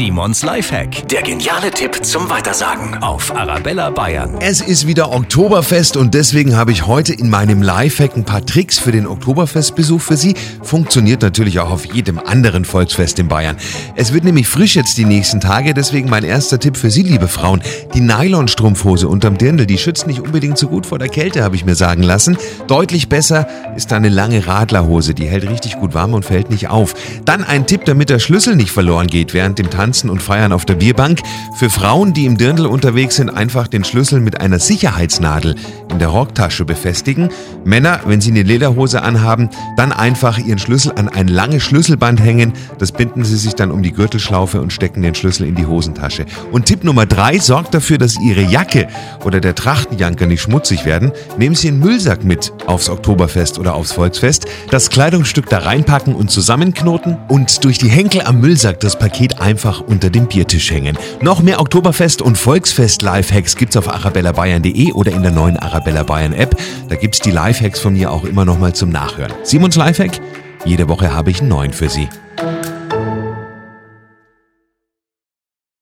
Simons Lifehack. Der geniale Tipp zum Weitersagen auf Arabella Bayern. Es ist wieder Oktoberfest und deswegen habe ich heute in meinem Lifehack ein paar Tricks für den Oktoberfestbesuch für Sie. Funktioniert natürlich auch auf jedem anderen Volksfest in Bayern. Es wird nämlich frisch jetzt die nächsten Tage, deswegen mein erster Tipp für Sie, liebe Frauen. Die Nylonstrumpfhose unterm Dirndl, die schützt nicht unbedingt so gut vor der Kälte, habe ich mir sagen lassen. Deutlich besser ist eine lange Radlerhose, die hält richtig gut warm und fällt nicht auf. Dann ein Tipp, damit der Schlüssel nicht verloren geht während dem Tanzen und Feiern auf der Bierbank. Für Frauen, die im Dirndl unterwegs sind, einfach den Schlüssel mit einer Sicherheitsnadel in der Rocktasche befestigen. Männer, wenn sie eine Lederhose anhaben, dann einfach ihren Schlüssel an ein langes Schlüsselband hängen. Das binden sie sich dann um die Gürtelschlaufe und stecken den Schlüssel in die Hosentasche. Und Tipp Nummer drei, sorgt dafür, dass Ihre Jacke oder der Trachtenjanker nicht schmutzig werden. Nehmen Sie einen Müllsack mit aufs Oktoberfest oder aufs Volksfest, das Kleidungsstück da reinpacken und zusammenknoten und durch die Henkel am Müllsack das Paket einfach unter dem Biertisch hängen. Noch mehr Oktoberfest und Volksfest Lifehacks gibt's auf arabellabayern.de oder in der neuen Arabella Bayern App. Da gibt's die Lifehacks von mir auch immer noch mal zum Nachhören. Simons Lifehack, jede Woche habe ich einen neuen für Sie.